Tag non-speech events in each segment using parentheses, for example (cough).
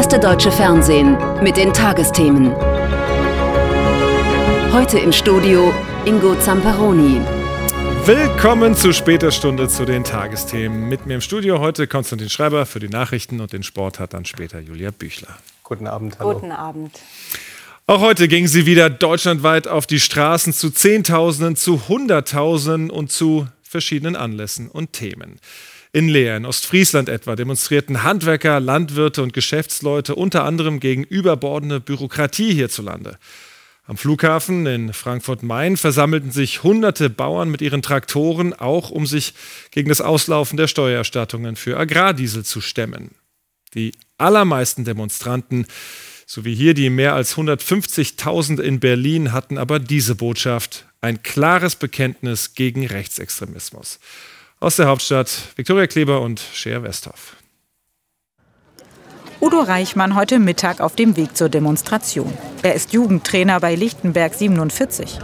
erste deutsche Fernsehen mit den Tagesthemen. Heute im Studio Ingo Zamperoni. Willkommen zu später Stunde zu den Tagesthemen. Mit mir im Studio heute Konstantin Schreiber für die Nachrichten und den Sport hat dann später Julia Büchler. Guten Abend, hallo. Guten Abend. Auch heute ging sie wieder deutschlandweit auf die Straßen zu Zehntausenden, zu Hunderttausenden und zu verschiedenen Anlässen und Themen. In Leer, in Ostfriesland etwa, demonstrierten Handwerker, Landwirte und Geschäftsleute unter anderem gegen überbordene Bürokratie hierzulande. Am Flughafen in Frankfurt-Main versammelten sich hunderte Bauern mit ihren Traktoren, auch um sich gegen das Auslaufen der Steuererstattungen für Agrardiesel zu stemmen. Die allermeisten Demonstranten, sowie hier die mehr als 150.000 in Berlin, hatten aber diese Botschaft, ein klares Bekenntnis gegen Rechtsextremismus. Aus der Hauptstadt Viktoria Kleber und Scher Westhoff. Udo Reichmann heute Mittag auf dem Weg zur Demonstration. Er ist Jugendtrainer bei Lichtenberg 47.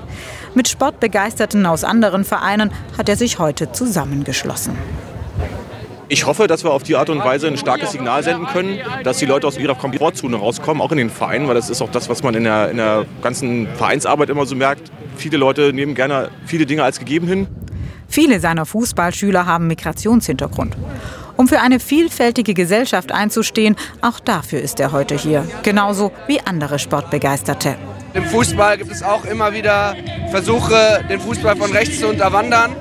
Mit Sportbegeisterten aus anderen Vereinen hat er sich heute zusammengeschlossen. Ich hoffe, dass wir auf die Art und Weise ein starkes Signal senden können, dass die Leute aus ihrer Komfortzone rauskommen, auch in den Vereinen, weil das ist auch das, was man in der, in der ganzen Vereinsarbeit immer so merkt. Viele Leute nehmen gerne viele Dinge als gegeben hin. Viele seiner Fußballschüler haben Migrationshintergrund. Um für eine vielfältige Gesellschaft einzustehen, auch dafür ist er heute hier. Genauso wie andere Sportbegeisterte. Im Fußball gibt es auch immer wieder Versuche, den Fußball von rechts zu unterwandern.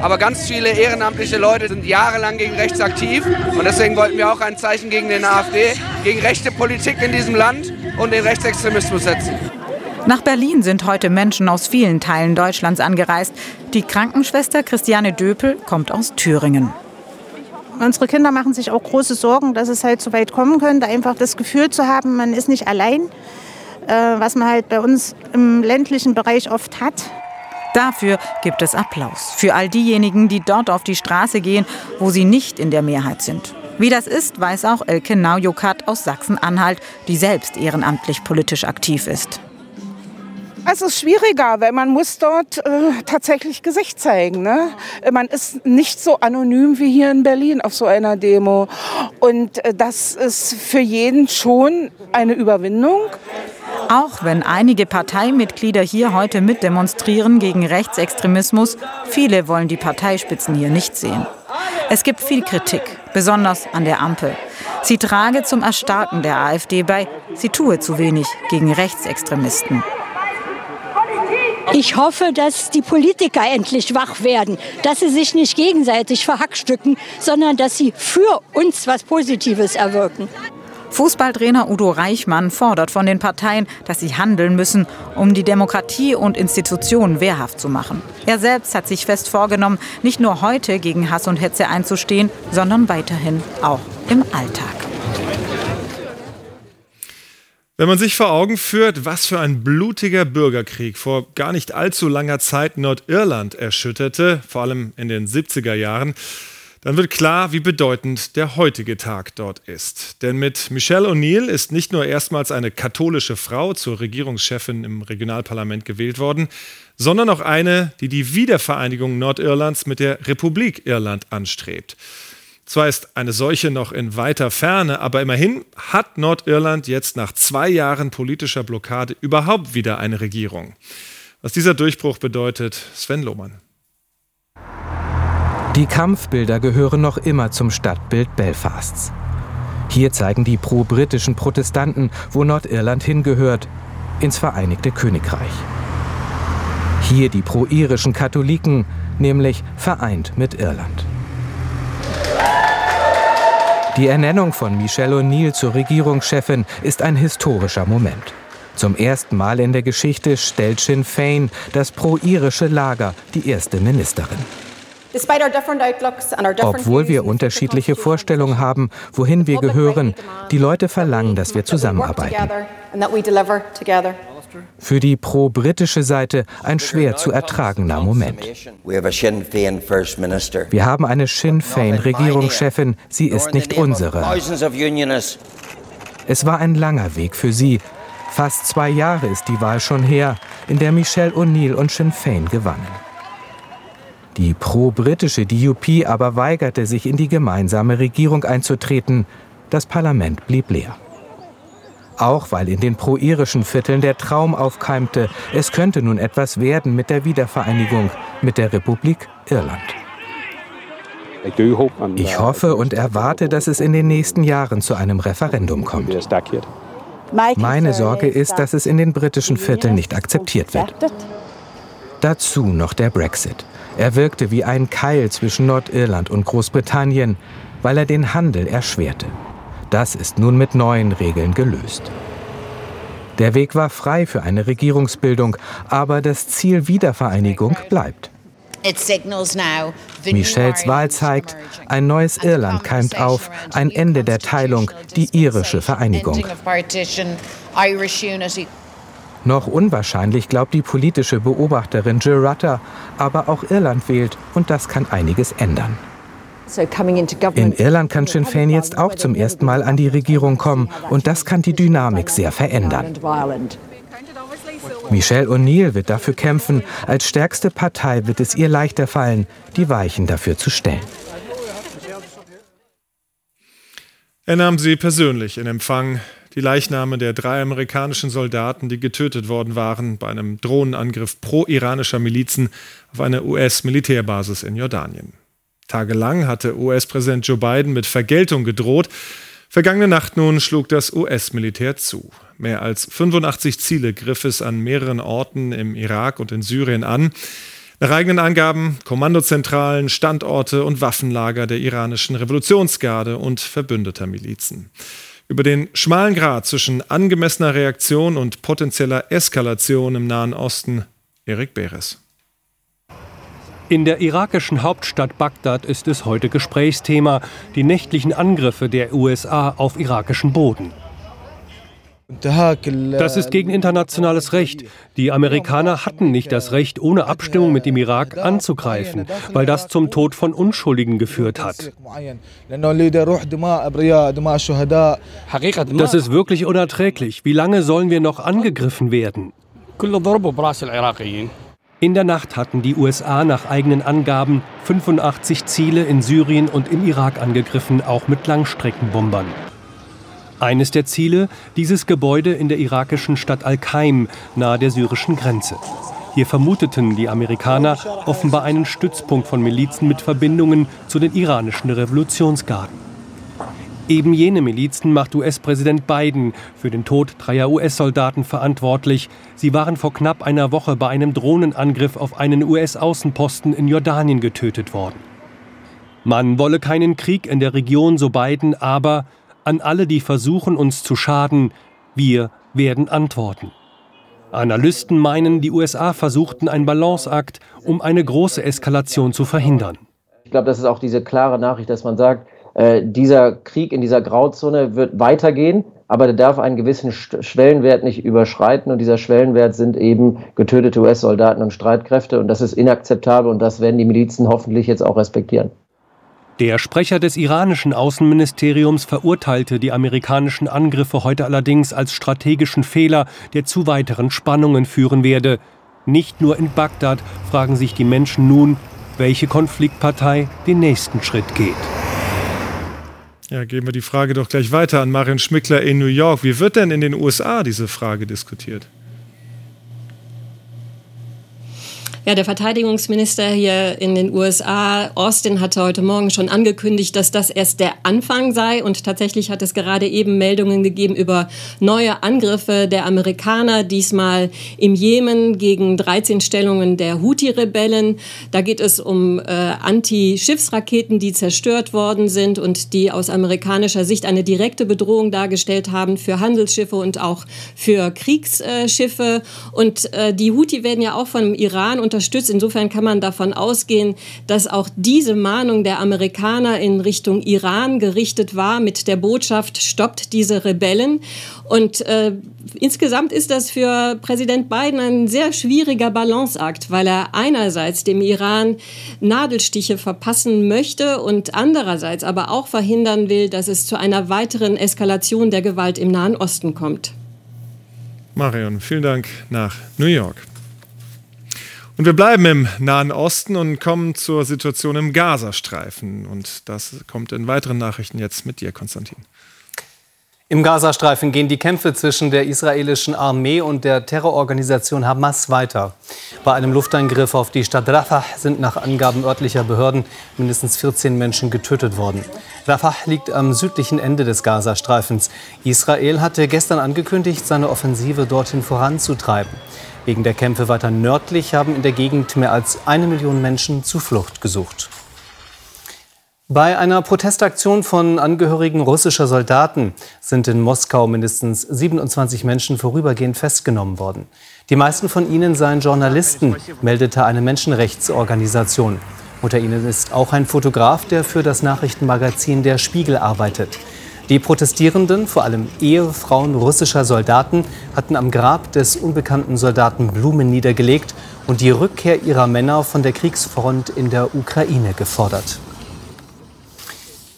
Aber ganz viele ehrenamtliche Leute sind jahrelang gegen rechts aktiv. Und deswegen wollten wir auch ein Zeichen gegen den AfD, gegen rechte Politik in diesem Land und den Rechtsextremismus setzen. Nach Berlin sind heute Menschen aus vielen Teilen Deutschlands angereist. Die Krankenschwester Christiane Döpel kommt aus Thüringen. Unsere Kinder machen sich auch große Sorgen, dass es halt so weit kommen könnte. Einfach das Gefühl zu haben, man ist nicht allein, äh, was man halt bei uns im ländlichen Bereich oft hat. Dafür gibt es Applaus für all diejenigen, die dort auf die Straße gehen, wo sie nicht in der Mehrheit sind. Wie das ist, weiß auch Elke Naujokat aus Sachsen-Anhalt, die selbst ehrenamtlich politisch aktiv ist. Es ist schwieriger, weil man muss dort äh, tatsächlich Gesicht zeigen. Ne? Man ist nicht so anonym wie hier in Berlin auf so einer Demo. Und äh, das ist für jeden schon eine Überwindung. Auch wenn einige Parteimitglieder hier heute mitdemonstrieren gegen Rechtsextremismus, viele wollen die Parteispitzen hier nicht sehen. Es gibt viel Kritik, besonders an der Ampel. Sie trage zum Erstarken der AfD bei, sie tue zu wenig gegen Rechtsextremisten. Ich hoffe, dass die Politiker endlich wach werden, dass sie sich nicht gegenseitig verhackstücken, sondern dass sie für uns was Positives erwirken. Fußballtrainer Udo Reichmann fordert von den Parteien, dass sie handeln müssen, um die Demokratie und Institutionen wehrhaft zu machen. Er selbst hat sich fest vorgenommen, nicht nur heute gegen Hass und Hetze einzustehen, sondern weiterhin auch im Alltag. Wenn man sich vor Augen führt, was für ein blutiger Bürgerkrieg vor gar nicht allzu langer Zeit Nordirland erschütterte, vor allem in den 70er Jahren, dann wird klar, wie bedeutend der heutige Tag dort ist. Denn mit Michelle O'Neill ist nicht nur erstmals eine katholische Frau zur Regierungschefin im Regionalparlament gewählt worden, sondern auch eine, die die Wiedervereinigung Nordirlands mit der Republik Irland anstrebt. Zwar ist eine solche noch in weiter Ferne, aber immerhin hat Nordirland jetzt nach zwei Jahren politischer Blockade überhaupt wieder eine Regierung. Was dieser Durchbruch bedeutet, Sven Lohmann. Die Kampfbilder gehören noch immer zum Stadtbild Belfasts. Hier zeigen die pro-britischen Protestanten, wo Nordirland hingehört, ins Vereinigte Königreich. Hier die pro-irischen Katholiken, nämlich vereint mit Irland. Die Ernennung von Michelle O'Neill zur Regierungschefin ist ein historischer Moment. Zum ersten Mal in der Geschichte stellt Sinn Fein, das pro-irische Lager, die erste Ministerin. Obwohl wir unterschiedliche Vorstellungen haben, wohin wir gehören, die Leute verlangen, dass wir zusammenarbeiten. Für die pro-britische Seite ein schwer zu ertragender Moment. Wir haben eine Sinn Fein-Regierungschefin, sie ist nicht unsere. Es war ein langer Weg für sie. Fast zwei Jahre ist die Wahl schon her, in der Michelle O'Neill und Sinn Fein gewannen. Die pro-britische DUP aber weigerte sich, in die gemeinsame Regierung einzutreten. Das Parlament blieb leer. Auch weil in den pro-irischen Vierteln der Traum aufkeimte, es könnte nun etwas werden mit der Wiedervereinigung mit der Republik Irland. Ich hoffe und erwarte, dass es in den nächsten Jahren zu einem Referendum kommt. Meine Sorge ist, dass es in den britischen Vierteln nicht akzeptiert wird. Dazu noch der Brexit. Er wirkte wie ein Keil zwischen Nordirland und Großbritannien, weil er den Handel erschwerte. Das ist nun mit neuen Regeln gelöst. Der Weg war frei für eine Regierungsbildung, aber das Ziel Wiedervereinigung bleibt. Michels Wahl zeigt, ein neues Irland keimt auf, ein Ende der Teilung, die irische Vereinigung. Noch unwahrscheinlich glaubt die politische Beobachterin Jill Rutter, aber auch Irland wählt und das kann einiges ändern. In Irland kann Sinn Féin jetzt auch zum ersten Mal an die Regierung kommen und das kann die Dynamik sehr verändern. Michelle O'Neill wird dafür kämpfen. Als stärkste Partei wird es ihr leichter fallen, die Weichen dafür zu stellen. Er nahm sie persönlich in Empfang. Die Leichname der drei amerikanischen Soldaten, die getötet worden waren bei einem Drohnenangriff pro-iranischer Milizen auf eine US-Militärbasis in Jordanien. Tagelang hatte US-Präsident Joe Biden mit Vergeltung gedroht. Vergangene Nacht nun schlug das US-Militär zu. Mehr als 85 Ziele griff es an mehreren Orten im Irak und in Syrien an. Nach eigenen Angaben Kommandozentralen, Standorte und Waffenlager der iranischen Revolutionsgarde und verbündeter Milizen. Über den schmalen Grad zwischen angemessener Reaktion und potenzieller Eskalation im Nahen Osten Erik Beres. In der irakischen Hauptstadt Bagdad ist es heute Gesprächsthema, die nächtlichen Angriffe der USA auf irakischen Boden. Das ist gegen internationales Recht. Die Amerikaner hatten nicht das Recht, ohne Abstimmung mit dem Irak anzugreifen, weil das zum Tod von Unschuldigen geführt hat. Das ist wirklich unerträglich. Wie lange sollen wir noch angegriffen werden? In der Nacht hatten die USA nach eigenen Angaben 85 Ziele in Syrien und im Irak angegriffen, auch mit Langstreckenbombern. Eines der Ziele, dieses Gebäude in der irakischen Stadt Al-Qaim nahe der syrischen Grenze. Hier vermuteten die Amerikaner offenbar einen Stützpunkt von Milizen mit Verbindungen zu den iranischen Revolutionsgarden. Eben jene Milizen macht US-Präsident Biden für den Tod dreier US-Soldaten verantwortlich. Sie waren vor knapp einer Woche bei einem Drohnenangriff auf einen US-Außenposten in Jordanien getötet worden. Man wolle keinen Krieg in der Region, so Biden, aber an alle, die versuchen, uns zu schaden, wir werden antworten. Analysten meinen, die USA versuchten einen Balanceakt, um eine große Eskalation zu verhindern. Ich glaube, das ist auch diese klare Nachricht, dass man sagt, äh, dieser Krieg in dieser Grauzone wird weitergehen, aber der darf einen gewissen Schwellenwert nicht überschreiten und dieser Schwellenwert sind eben getötete US-Soldaten und Streitkräfte und das ist inakzeptabel und das werden die Milizen hoffentlich jetzt auch respektieren. Der Sprecher des iranischen Außenministeriums verurteilte die amerikanischen Angriffe heute allerdings als strategischen Fehler, der zu weiteren Spannungen führen werde. Nicht nur in Bagdad fragen sich die Menschen nun, welche Konfliktpartei den nächsten Schritt geht. Ja, geben wir die Frage doch gleich weiter an Marion Schmickler in New York. Wie wird denn in den USA diese Frage diskutiert? Ja, der Verteidigungsminister hier in den USA, Austin, hatte heute Morgen schon angekündigt, dass das erst der Anfang sei. Und tatsächlich hat es gerade eben Meldungen gegeben über neue Angriffe der Amerikaner, diesmal im Jemen gegen 13 Stellungen der Houthi-Rebellen. Da geht es um äh, Anti-Schiffsraketen, die zerstört worden sind und die aus amerikanischer Sicht eine direkte Bedrohung dargestellt haben für Handelsschiffe und auch für Kriegsschiffe. Und äh, die Houthi werden ja auch vom Iran unter unterstützt. Insofern kann man davon ausgehen, dass auch diese Mahnung der Amerikaner in Richtung Iran gerichtet war mit der Botschaft, stoppt diese Rebellen. Und äh, insgesamt ist das für Präsident Biden ein sehr schwieriger Balanceakt, weil er einerseits dem Iran Nadelstiche verpassen möchte und andererseits aber auch verhindern will, dass es zu einer weiteren Eskalation der Gewalt im Nahen Osten kommt. Marion, vielen Dank nach New York. Und wir bleiben im Nahen Osten und kommen zur Situation im Gazastreifen. Und das kommt in weiteren Nachrichten jetzt mit dir, Konstantin. Im Gazastreifen gehen die Kämpfe zwischen der israelischen Armee und der Terrororganisation Hamas weiter. Bei einem Luftangriff auf die Stadt Rafah sind nach Angaben örtlicher Behörden mindestens 14 Menschen getötet worden. Rafah liegt am südlichen Ende des Gazastreifens. Israel hatte gestern angekündigt, seine Offensive dorthin voranzutreiben. Wegen der Kämpfe weiter nördlich haben in der Gegend mehr als eine Million Menschen Zuflucht gesucht. Bei einer Protestaktion von Angehörigen russischer Soldaten sind in Moskau mindestens 27 Menschen vorübergehend festgenommen worden. Die meisten von ihnen seien Journalisten, meldete eine Menschenrechtsorganisation. Unter ihnen ist auch ein Fotograf, der für das Nachrichtenmagazin Der Spiegel arbeitet. Die Protestierenden, vor allem Ehefrauen russischer Soldaten, hatten am Grab des unbekannten Soldaten Blumen niedergelegt und die Rückkehr ihrer Männer von der Kriegsfront in der Ukraine gefordert.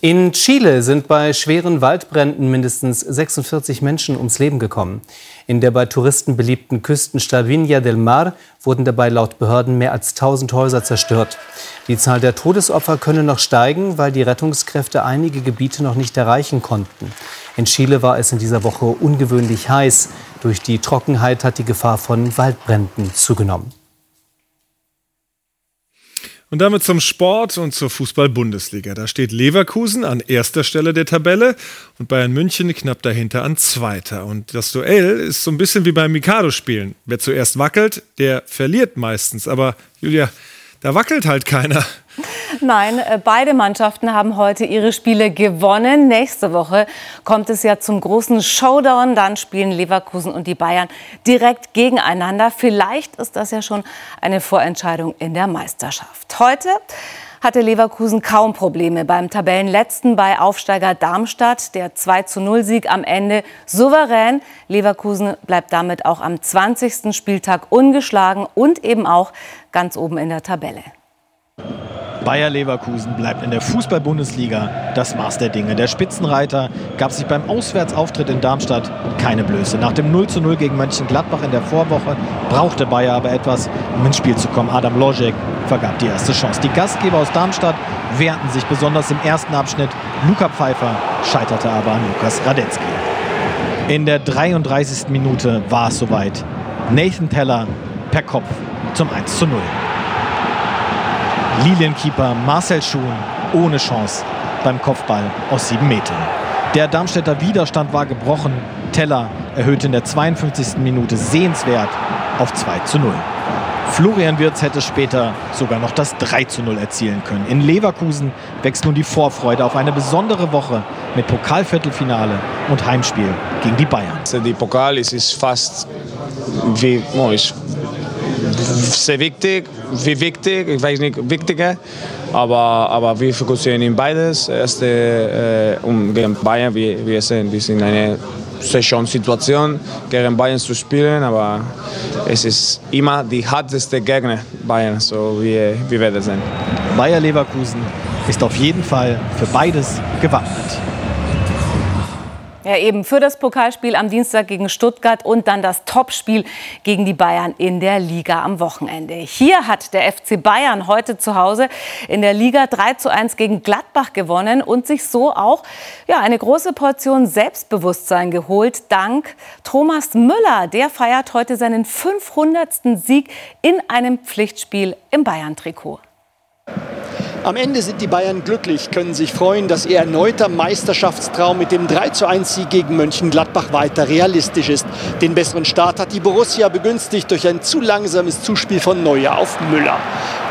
In Chile sind bei schweren Waldbränden mindestens 46 Menschen ums Leben gekommen. In der bei Touristen beliebten Küstenstadt Viña del Mar wurden dabei laut Behörden mehr als 1000 Häuser zerstört. Die Zahl der Todesopfer könne noch steigen, weil die Rettungskräfte einige Gebiete noch nicht erreichen konnten. In Chile war es in dieser Woche ungewöhnlich heiß. Durch die Trockenheit hat die Gefahr von Waldbränden zugenommen. Und damit zum Sport und zur Fußball-Bundesliga. Da steht Leverkusen an erster Stelle der Tabelle und Bayern München knapp dahinter an zweiter. Und das Duell ist so ein bisschen wie beim Mikado-Spielen. Wer zuerst wackelt, der verliert meistens. Aber Julia, da wackelt halt keiner. Nein, äh, beide Mannschaften haben heute ihre Spiele gewonnen. Nächste Woche kommt es ja zum großen Showdown. Dann spielen Leverkusen und die Bayern direkt gegeneinander. Vielleicht ist das ja schon eine Vorentscheidung in der Meisterschaft. Heute hatte Leverkusen kaum Probleme beim Tabellenletzten bei Aufsteiger Darmstadt. Der 2-0-Sieg am Ende souverän. Leverkusen bleibt damit auch am 20. Spieltag ungeschlagen und eben auch ganz oben in der Tabelle. Bayer Leverkusen bleibt in der Fußball-Bundesliga das Maß der Dinge. Der Spitzenreiter gab sich beim Auswärtsauftritt in Darmstadt keine Blöße. Nach dem 0 0 gegen Mönchengladbach in der Vorwoche brauchte Bayer aber etwas, um ins Spiel zu kommen. Adam Lojek vergab die erste Chance. Die Gastgeber aus Darmstadt wehrten sich besonders im ersten Abschnitt. Luca Pfeiffer scheiterte aber an Lukas Radetzky. In der 33. Minute war es soweit. Nathan Teller per Kopf zum 1 zu 0. Lilienkeeper Marcel Schuhn ohne Chance beim Kopfball aus sieben Metern. Der Darmstädter Widerstand war gebrochen. Teller erhöhte in der 52. Minute sehenswert auf 2 zu 0. Florian Wirz hätte später sogar noch das 3 zu 0 erzielen können. In Leverkusen wächst nun die Vorfreude auf eine besondere Woche mit Pokalviertelfinale und Heimspiel gegen die Bayern. Die Pokal ist, fast wie, oh, ist sehr wichtig, wie wichtig, ich weiß nicht, wichtiger. Aber, aber wir fokussieren in beides. Erste äh, um gegen Bayern, wir, wir sehen, wir sind in einer sehr schönen Situation, gegen Bayern zu spielen, aber es ist immer die härteste Gegner Bayern, so wir, wir werden sehen. Bayer Leverkusen ist auf jeden Fall für beides gewappnet. Ja, eben für das Pokalspiel am Dienstag gegen Stuttgart und dann das Topspiel gegen die Bayern in der Liga am Wochenende. Hier hat der FC Bayern heute zu Hause in der Liga 3 zu 1 gegen Gladbach gewonnen und sich so auch ja, eine große Portion Selbstbewusstsein geholt. Dank Thomas Müller. Der feiert heute seinen 500. Sieg in einem Pflichtspiel im Bayern-Trikot. Am Ende sind die Bayern glücklich, können sich freuen, dass ihr erneuter Meisterschaftstraum mit dem 31 Sieg gegen Mönchengladbach weiter realistisch ist. Den besseren Start hat die Borussia begünstigt durch ein zu langsames Zuspiel von Neuer auf Müller.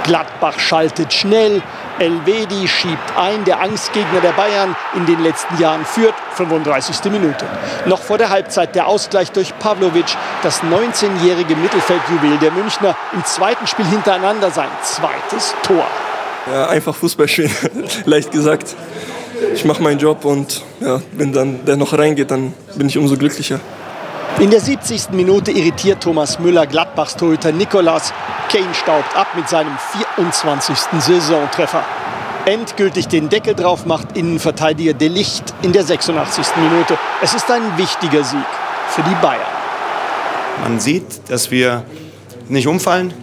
Gladbach schaltet schnell, Elvedi schiebt ein, der Angstgegner der Bayern in den letzten Jahren führt, 35. Minute. Noch vor der Halbzeit der Ausgleich durch Pavlovic, das 19-jährige Mittelfeldjuwel der Münchner im zweiten Spiel hintereinander sein zweites Tor. Ja, einfach Fußball spielen, (laughs) leicht gesagt. Ich mache meinen Job und ja, wenn dann der noch reingeht, dann bin ich umso glücklicher. In der 70. Minute irritiert Thomas Müller Gladbachs Torhüter Nikolas. Kane staubt ab mit seinem 24. Saisontreffer. Endgültig den Deckel drauf macht Innenverteidiger De Licht in der 86. Minute. Es ist ein wichtiger Sieg für die Bayern. Man sieht, dass wir nicht umfallen,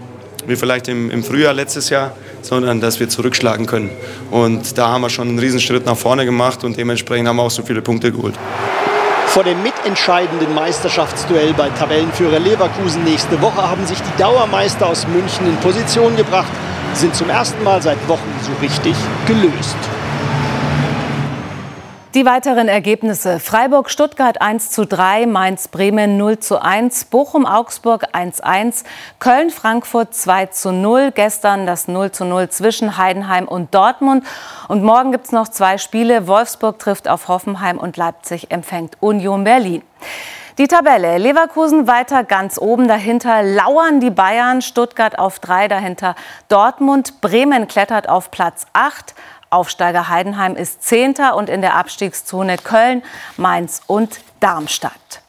wie vielleicht im, im Frühjahr letztes Jahr, sondern dass wir zurückschlagen können. Und da haben wir schon einen Riesenschritt nach vorne gemacht und dementsprechend haben wir auch so viele Punkte geholt. Vor dem mitentscheidenden Meisterschaftsduell bei Tabellenführer Leverkusen nächste Woche haben sich die Dauermeister aus München in Position gebracht, sind zum ersten Mal seit Wochen so richtig gelöst. Die weiteren Ergebnisse. Freiburg-Stuttgart 1 zu 3, Mainz-Bremen 0 zu 1, Bochum-Augsburg 1-1, Köln-Frankfurt 2 zu 0, gestern das 0 zu 0 zwischen Heidenheim und Dortmund. Und morgen gibt es noch zwei Spiele. Wolfsburg trifft auf Hoffenheim und Leipzig empfängt Union Berlin. Die Tabelle. Leverkusen weiter ganz oben. Dahinter lauern die Bayern. Stuttgart auf drei. Dahinter Dortmund. Bremen klettert auf Platz acht. Aufsteiger Heidenheim ist Zehnter und in der Abstiegszone Köln, Mainz und Darmstadt.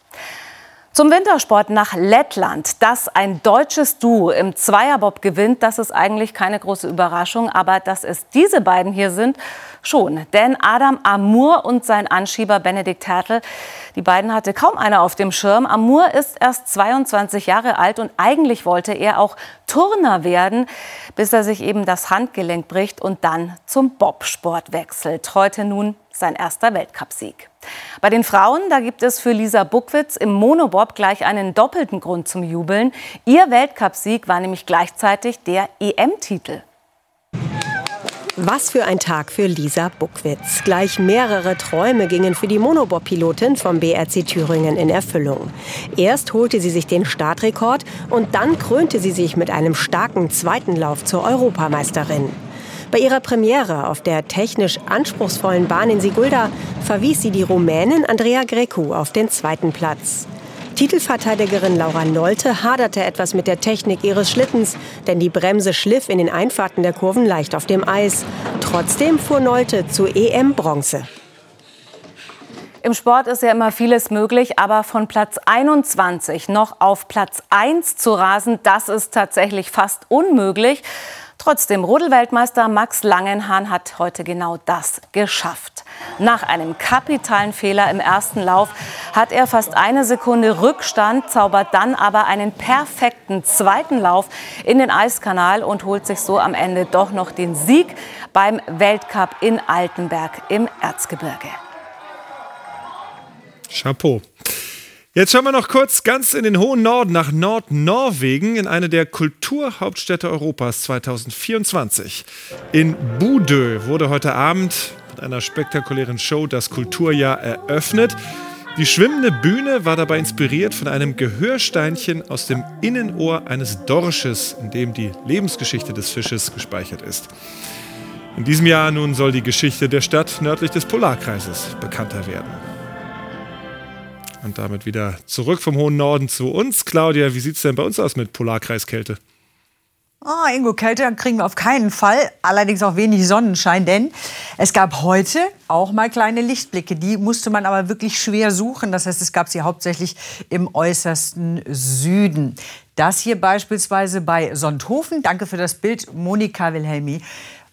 Zum Wintersport nach Lettland. Dass ein deutsches Duo im Zweierbob gewinnt, das ist eigentlich keine große Überraschung. Aber dass es diese beiden hier sind, schon. Denn Adam Amur und sein Anschieber Benedikt Hertel, die beiden hatte kaum einer auf dem Schirm. Amur ist erst 22 Jahre alt und eigentlich wollte er auch Turner werden, bis er sich eben das Handgelenk bricht und dann zum Bobsport wechselt. Heute nun sein erster Weltcupsieg. Bei den Frauen, da gibt es für Lisa Buckwitz im Monobob gleich einen doppelten Grund zum Jubeln. Ihr Weltcupsieg war nämlich gleichzeitig der EM-Titel. Was für ein Tag für Lisa Buckwitz. Gleich mehrere Träume gingen für die Monobob-Pilotin vom BRC Thüringen in Erfüllung. Erst holte sie sich den Startrekord und dann krönte sie sich mit einem starken zweiten Lauf zur Europameisterin. Bei ihrer Premiere auf der technisch anspruchsvollen Bahn in Sigulda verwies sie die Rumänin Andrea Grecu auf den zweiten Platz. Titelverteidigerin Laura Nolte haderte etwas mit der Technik ihres Schlittens, denn die Bremse schliff in den Einfahrten der Kurven leicht auf dem Eis. Trotzdem fuhr Nolte zu EM Bronze. Im Sport ist ja immer vieles möglich, aber von Platz 21 noch auf Platz 1 zu rasen, das ist tatsächlich fast unmöglich. Trotzdem, Rodelweltmeister Max Langenhahn hat heute genau das geschafft. Nach einem kapitalen Fehler im ersten Lauf hat er fast eine Sekunde Rückstand, zaubert dann aber einen perfekten zweiten Lauf in den Eiskanal und holt sich so am Ende doch noch den Sieg beim Weltcup in Altenberg im Erzgebirge. Chapeau. Jetzt schauen wir noch kurz ganz in den hohen Norden nach Nordnorwegen in eine der Kulturhauptstädte Europas 2024. In Budö wurde heute Abend mit einer spektakulären Show das Kulturjahr eröffnet. Die schwimmende Bühne war dabei inspiriert von einem Gehörsteinchen aus dem Innenohr eines Dorsches, in dem die Lebensgeschichte des Fisches gespeichert ist. In diesem Jahr nun soll die Geschichte der Stadt nördlich des Polarkreises bekannter werden. Und damit wieder zurück vom hohen Norden zu uns. Claudia, wie sieht es denn bei uns aus mit Polarkreiskälte? Oh, Ingo, Kälte kriegen wir auf keinen Fall. Allerdings auch wenig Sonnenschein, denn es gab heute auch mal kleine Lichtblicke. Die musste man aber wirklich schwer suchen. Das heißt, es gab sie hauptsächlich im äußersten Süden. Das hier beispielsweise bei Sonthofen. Danke für das Bild, Monika Wilhelmi.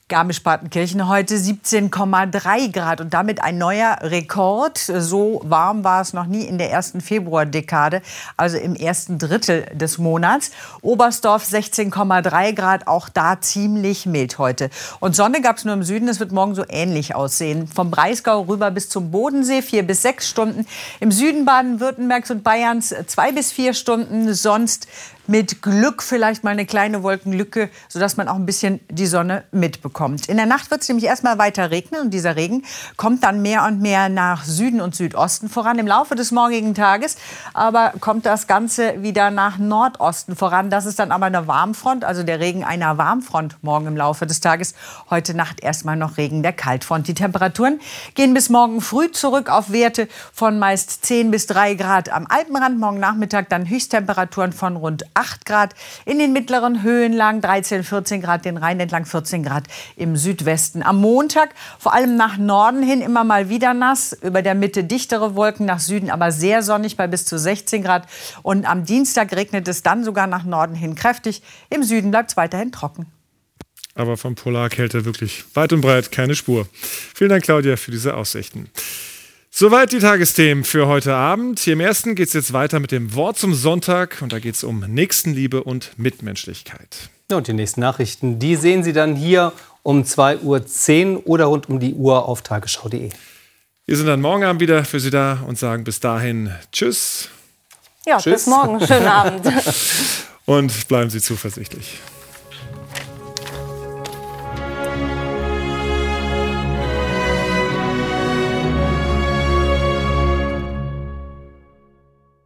Garmisch-Partenkirchen heute 17,3 Grad und damit ein neuer Rekord. So warm war es noch nie in der ersten Februardekade, also im ersten Drittel des Monats. Oberstdorf 16,3 Grad, auch da ziemlich mild heute. Und Sonne gab es nur im Süden, es wird morgen so ähnlich aussehen. Vom Breisgau rüber bis zum Bodensee vier bis sechs Stunden. Im Süden Baden-Württembergs und Bayerns zwei bis vier Stunden. Sonst mit Glück vielleicht mal eine kleine Wolkenlücke, sodass man auch ein bisschen die Sonne mitbekommt. In der Nacht wird es nämlich erstmal weiter regnen und dieser Regen kommt dann mehr und mehr nach Süden und Südosten voran im Laufe des morgigen Tages. Aber kommt das Ganze wieder nach Nordosten voran. Das ist dann aber eine Warmfront, also der Regen einer Warmfront morgen im Laufe des Tages. Heute Nacht erstmal noch Regen der Kaltfront. Die Temperaturen gehen bis morgen früh zurück auf Werte von meist 10 bis 3 Grad am Alpenrand. Morgen Nachmittag dann Höchsttemperaturen von rund 8 Grad. In den mittleren Höhenlagen 13, 14 Grad, den Rhein entlang 14 Grad im Südwesten. Am Montag vor allem nach Norden hin immer mal wieder nass, über der Mitte dichtere Wolken, nach Süden aber sehr sonnig bei bis zu 16 Grad. Und am Dienstag regnet es dann sogar nach Norden hin kräftig. Im Süden bleibt es weiterhin trocken. Aber von Polarkälte wirklich weit und breit keine Spur. Vielen Dank, Claudia, für diese Aussichten. Soweit die Tagesthemen für heute Abend. Hier im ersten geht es jetzt weiter mit dem Wort zum Sonntag und da geht es um Nächstenliebe und Mitmenschlichkeit. Ja, und die nächsten Nachrichten, die sehen Sie dann hier um 2.10 Uhr oder rund um die Uhr auf tagesschau.de. Wir sind dann morgen Abend wieder für Sie da und sagen bis dahin Tschüss. Ja, Tschüss. bis morgen. Schönen Abend. (laughs) (laughs) und bleiben Sie zuversichtlich.